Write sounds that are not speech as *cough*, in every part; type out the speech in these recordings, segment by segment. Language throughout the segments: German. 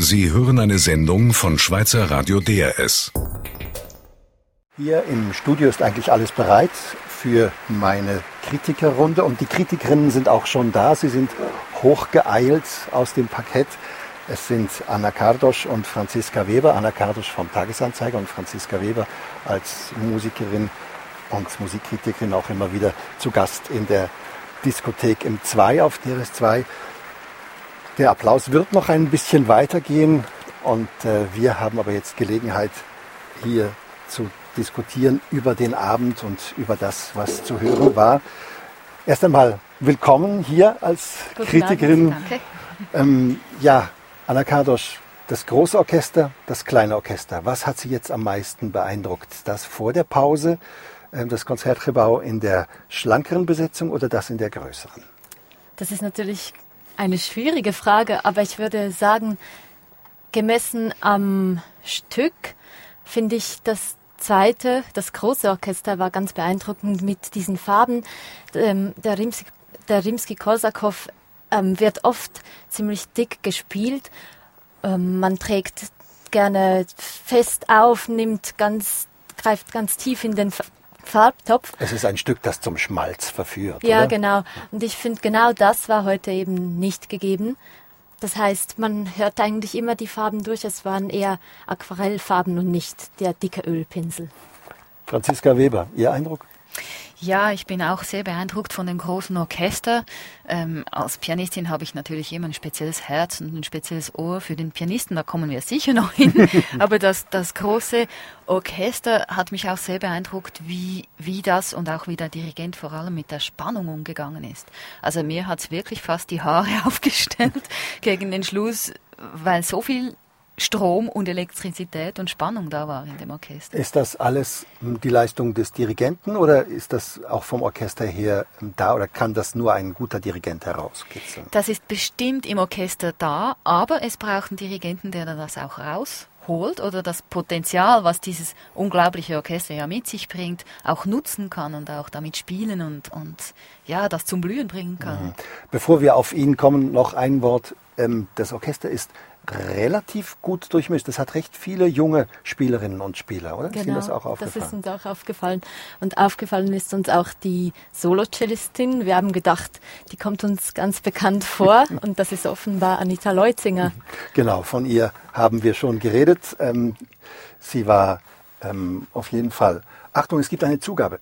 Sie hören eine Sendung von Schweizer Radio DRS. Hier im Studio ist eigentlich alles bereit für meine Kritikerrunde und die Kritikerinnen sind auch schon da. Sie sind hochgeeilt aus dem Parkett. Es sind Anna Kardosch und Franziska Weber. Anna Kardosch vom Tagesanzeiger und Franziska Weber als Musikerin und Musikkritikerin auch immer wieder zu Gast in der Diskothek im 2 auf DRS2. Der Applaus wird noch ein bisschen weitergehen und äh, wir haben aber jetzt Gelegenheit, hier zu diskutieren über den Abend und über das, was zu hören war. Erst einmal willkommen hier als Guten Kritikerin. Abend, danke. Ähm, ja, Anna Kardosch, das große Orchester, das kleine Orchester. Was hat Sie jetzt am meisten beeindruckt? Das vor der Pause, äh, das Konzertgebau in der schlankeren Besetzung oder das in der größeren? Das ist natürlich eine schwierige Frage, aber ich würde sagen, gemessen am Stück finde ich das zweite, das große Orchester war ganz beeindruckend mit diesen Farben. Ähm, der Rimsky-Korsakow ähm, wird oft ziemlich dick gespielt. Ähm, man trägt gerne fest auf, nimmt ganz, greift ganz tief in den Farbtopf. Es ist ein Stück, das zum Schmalz verführt. Ja, oder? genau. Und ich finde, genau das war heute eben nicht gegeben. Das heißt, man hört eigentlich immer die Farben durch. Es waren eher Aquarellfarben und nicht der dicke Ölpinsel. Franziska Weber, Ihr Eindruck? Ja, ich bin auch sehr beeindruckt von dem großen Orchester. Ähm, als Pianistin habe ich natürlich immer ein spezielles Herz und ein spezielles Ohr für den Pianisten, da kommen wir sicher noch hin. *laughs* Aber das, das große Orchester hat mich auch sehr beeindruckt, wie, wie das und auch wie der Dirigent vor allem mit der Spannung umgegangen ist. Also mir hat es wirklich fast die Haare *laughs* aufgestellt gegen den Schluss, weil so viel Strom und Elektrizität und Spannung da war in dem Orchester. Ist das alles hm, die Leistung des Dirigenten oder ist das auch vom Orchester her hm, da oder kann das nur ein guter Dirigent herauskitzeln? Das ist bestimmt im Orchester da, aber es braucht einen Dirigenten, der das auch rausholt oder das Potenzial, was dieses unglaubliche Orchester ja mit sich bringt, auch nutzen kann und auch damit spielen und, und ja, das zum Blühen bringen kann. Mhm. Bevor wir auf ihn kommen, noch ein Wort. Ähm, das Orchester ist relativ gut durchmischt. Es hat recht viele junge Spielerinnen und Spieler, oder? Genau, ist Ihnen das auch aufgefallen? Das ist uns auch aufgefallen. Und aufgefallen ist uns auch die Solo-Cellistin. Wir haben gedacht, die kommt uns ganz bekannt vor *laughs* und das ist offenbar Anita Leutzinger. Genau, von ihr haben wir schon geredet. Ähm, sie war ähm, auf jeden Fall. Achtung, es gibt eine Zugabe.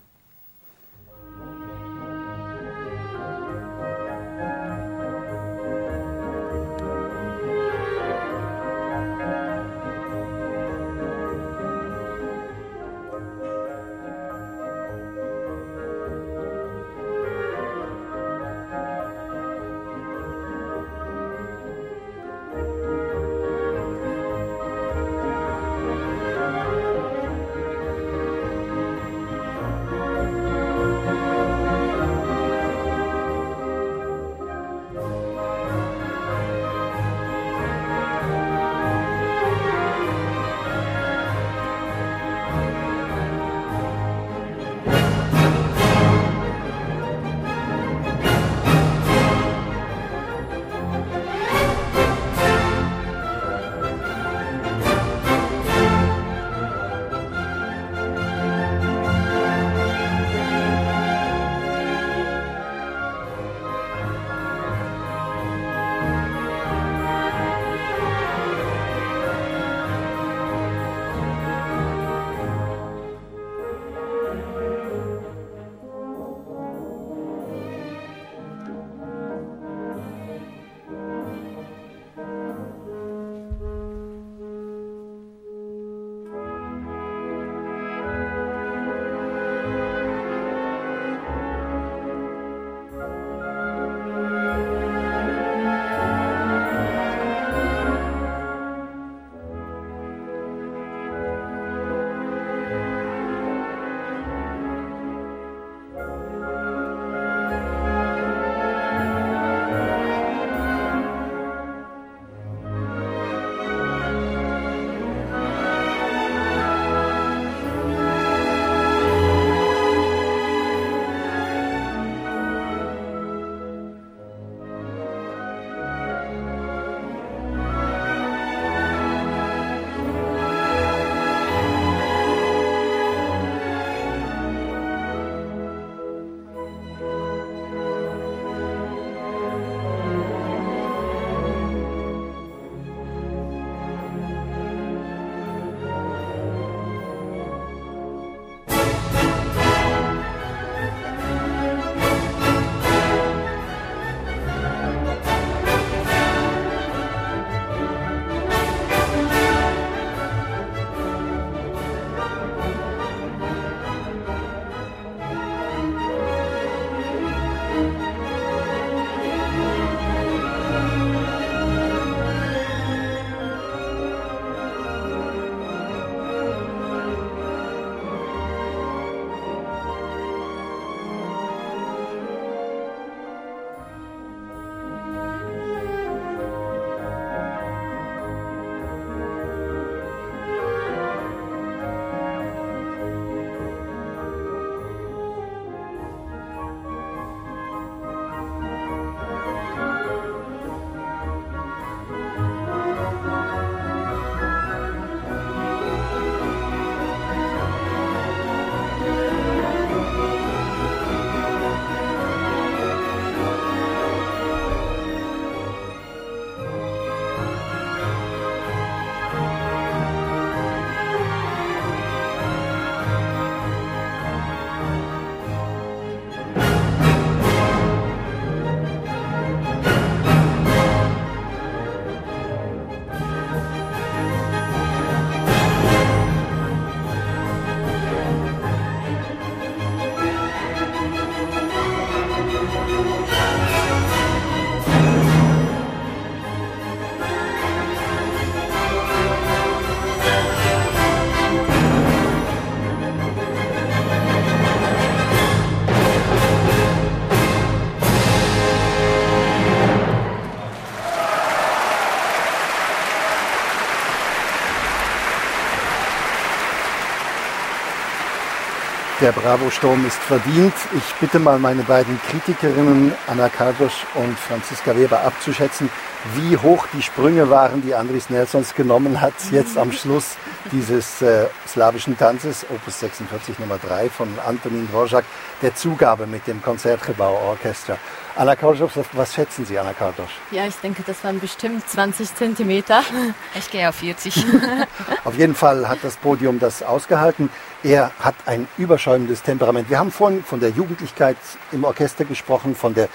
Der Bravo-Sturm ist verdient. Ich bitte mal meine beiden Kritikerinnen, Anna Kardosch und Franziska Weber, abzuschätzen, wie hoch die Sprünge waren, die Andris Nelsons genommen hat, jetzt am Schluss dieses äh, slawischen Tanzes, Opus 46 Nummer 3 von Antonin Dvorak, der Zugabe mit dem Konzertgebauorchester. Anna Kardosch, was schätzen Sie, Anna Kardosch? Ja, ich denke, das waren bestimmt 20 Zentimeter. *laughs* Ich gehe auf 40. *laughs* auf jeden Fall hat das Podium das ausgehalten. Er hat ein überschäumendes Temperament. Wir haben vorhin von der Jugendlichkeit im Orchester gesprochen, von der,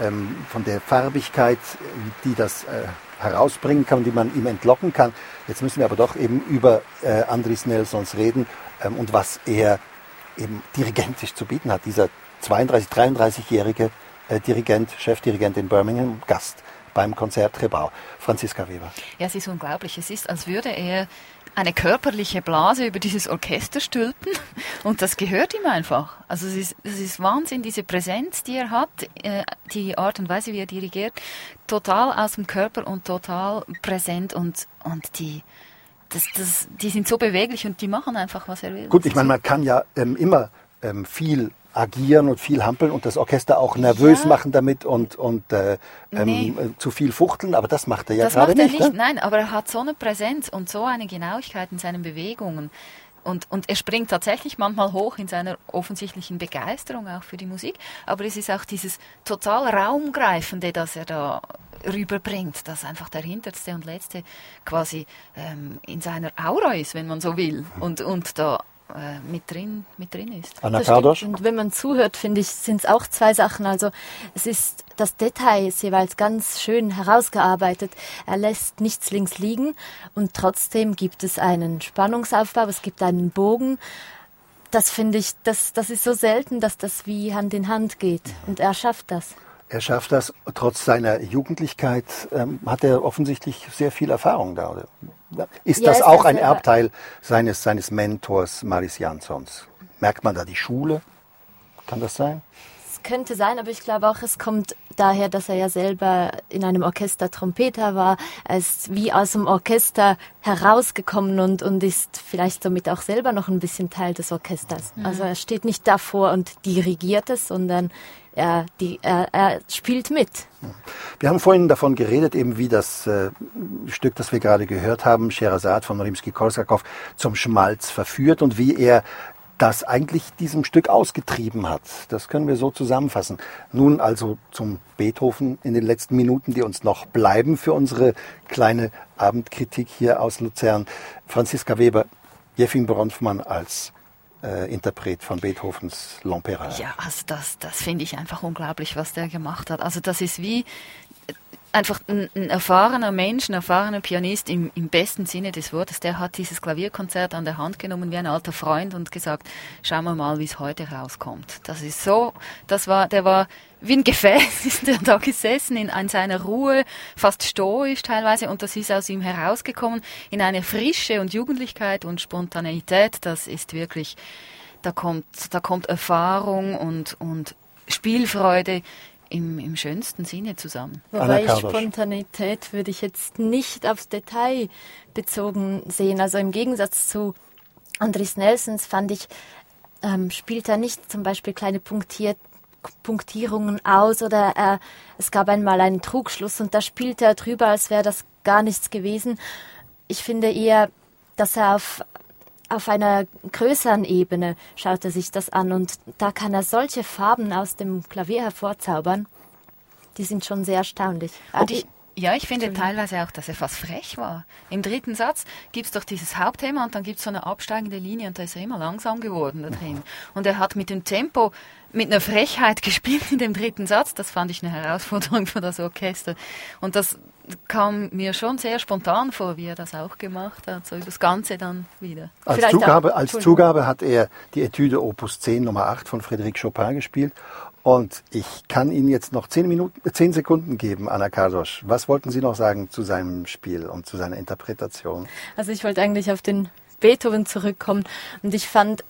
ähm, von der Farbigkeit, die das äh, herausbringen kann, die man ihm entlocken kann. Jetzt müssen wir aber doch eben über äh, Andris Nelsons reden ähm, und was er eben dirigentisch zu bieten hat. Dieser 32, 33-jährige äh, Dirigent, Chefdirigent in Birmingham, Gast beim Konzert Rebau. Franziska Weber. Ja, es ist unglaublich. Es ist, als würde er eine körperliche Blase über dieses Orchester stülpen *laughs* und das gehört ihm einfach. Also es ist, es ist Wahnsinn, diese Präsenz, die er hat, äh, die Art und Weise, wie er dirigiert, total aus dem Körper und total präsent und, und die, das, das, die sind so beweglich und die machen einfach, was er will. Gut, ich meine, man kann ja ähm, immer ähm, viel agieren und viel hampeln und das Orchester auch nervös ja. machen damit und, und äh, ähm, nee. zu viel fuchteln, aber das macht er ja gerade nicht. nicht. Ne? Nein, aber er hat so eine Präsenz und so eine Genauigkeit in seinen Bewegungen. Und, und er springt tatsächlich manchmal hoch in seiner offensichtlichen Begeisterung auch für die Musik, aber es ist auch dieses total Raumgreifende, das er da rüberbringt, das einfach der hinterste und letzte quasi ähm, in seiner Aura ist, wenn man so will, und, und da äh, mit drin, mit drin ist. Anna Kardosch? Und wenn man zuhört, finde ich, sind es auch zwei Sachen. Also es ist das Detail ist jeweils ganz schön herausgearbeitet. Er lässt nichts links liegen und trotzdem gibt es einen Spannungsaufbau, es gibt einen Bogen. Das finde ich, das, das ist so selten, dass das wie Hand in Hand geht. Und er schafft das. Er schafft das. Trotz seiner Jugendlichkeit ähm, hat er offensichtlich sehr viel Erfahrung da. Ist ja, das auch ein Erbteil seines, seines Mentors Maris Jansons? Merkt man da die Schule? Kann das sein? Könnte sein, aber ich glaube auch, es kommt daher, dass er ja selber in einem Orchester Trompeter war. Er ist wie aus dem Orchester herausgekommen und, und ist vielleicht somit auch selber noch ein bisschen Teil des Orchesters. Mhm. Also er steht nicht davor und dirigiert es, sondern er, die, er, er spielt mit. Wir haben vorhin davon geredet, eben wie das äh, Stück, das wir gerade gehört haben, Sherazad von Rimsky-Korsakow, zum Schmalz verführt und wie er das eigentlich diesem Stück ausgetrieben hat. Das können wir so zusammenfassen. Nun also zum Beethoven in den letzten Minuten, die uns noch bleiben für unsere kleine Abendkritik hier aus Luzern. Franziska Weber, Jeffin Bronfmann als äh, Interpret von Beethovens L'Empera. Ja, also das, das finde ich einfach unglaublich, was der gemacht hat. Also das ist wie einfach ein, ein, erfahrener Mensch, ein erfahrener Pianist im, im, besten Sinne des Wortes, der hat dieses Klavierkonzert an der Hand genommen wie ein alter Freund und gesagt, schauen wir mal, wie es heute rauskommt. Das ist so, das war, der war wie ein Gefäß, *laughs* ist er da gesessen in, in seiner Ruhe, fast stoisch teilweise und das ist aus ihm herausgekommen in eine Frische und Jugendlichkeit und Spontaneität, das ist wirklich, da kommt, da kommt Erfahrung und, und Spielfreude im, im schönsten Sinne zusammen. Wobei Spontanität würde ich jetzt nicht aufs Detail bezogen sehen. Also im Gegensatz zu Andres Nelsons fand ich, ähm, spielt er nicht zum Beispiel kleine Punktier Punktierungen aus oder er, es gab einmal einen Trugschluss und da spielte er drüber, als wäre das gar nichts gewesen. Ich finde eher, dass er auf auf einer größeren Ebene schaut er sich das an und da kann er solche Farben aus dem Klavier hervorzaubern. Die sind schon sehr erstaunlich. Und ich, ja, ich finde teilweise auch, dass er fast frech war. Im dritten Satz gibt es doch dieses Hauptthema und dann gibt es so eine absteigende Linie und da ist er immer langsam geworden da drin. Und er hat mit dem Tempo, mit einer Frechheit *laughs* gespielt in dem dritten Satz. Das fand ich eine Herausforderung für das Orchester. Und das, kam mir schon sehr spontan vor, wie er das auch gemacht hat, so das Ganze dann wieder. Als, Zugabe, als Zugabe hat er die Etüde Opus 10 Nummer 8 von Frédéric Chopin gespielt und ich kann Ihnen jetzt noch 10, Minuten, 10 Sekunden geben, Anna Kardosch. Was wollten Sie noch sagen zu seinem Spiel und zu seiner Interpretation? Also ich wollte eigentlich auf den Beethoven zurückkommen und ich fand,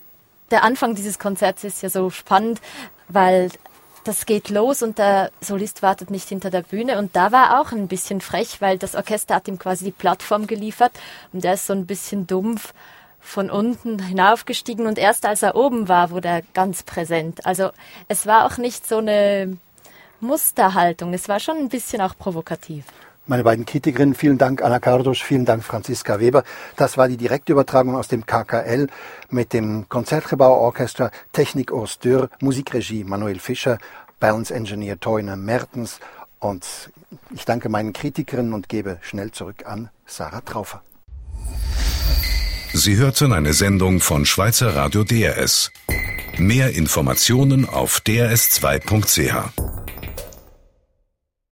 der Anfang dieses Konzerts ist ja so spannend, weil das geht los und der Solist wartet nicht hinter der Bühne. Und da war auch ein bisschen frech, weil das Orchester hat ihm quasi die Plattform geliefert und er ist so ein bisschen dumpf von unten hinaufgestiegen und erst als er oben war, wurde er ganz präsent. Also es war auch nicht so eine Musterhaltung, es war schon ein bisschen auch provokativ. Meine beiden Kritikerinnen, vielen Dank Anna Kardosch, vielen Dank Franziska Weber. Das war die Direktübertragung aus dem KKL mit dem Konzertgebauorchester Technik Urs Dürr, Musikregie Manuel Fischer, Balance Engineer Toyne Mertens und ich danke meinen Kritikerinnen und gebe schnell zurück an Sarah Traufer. Sie hörten eine Sendung von Schweizer Radio DRS. Mehr Informationen auf drs2.ch.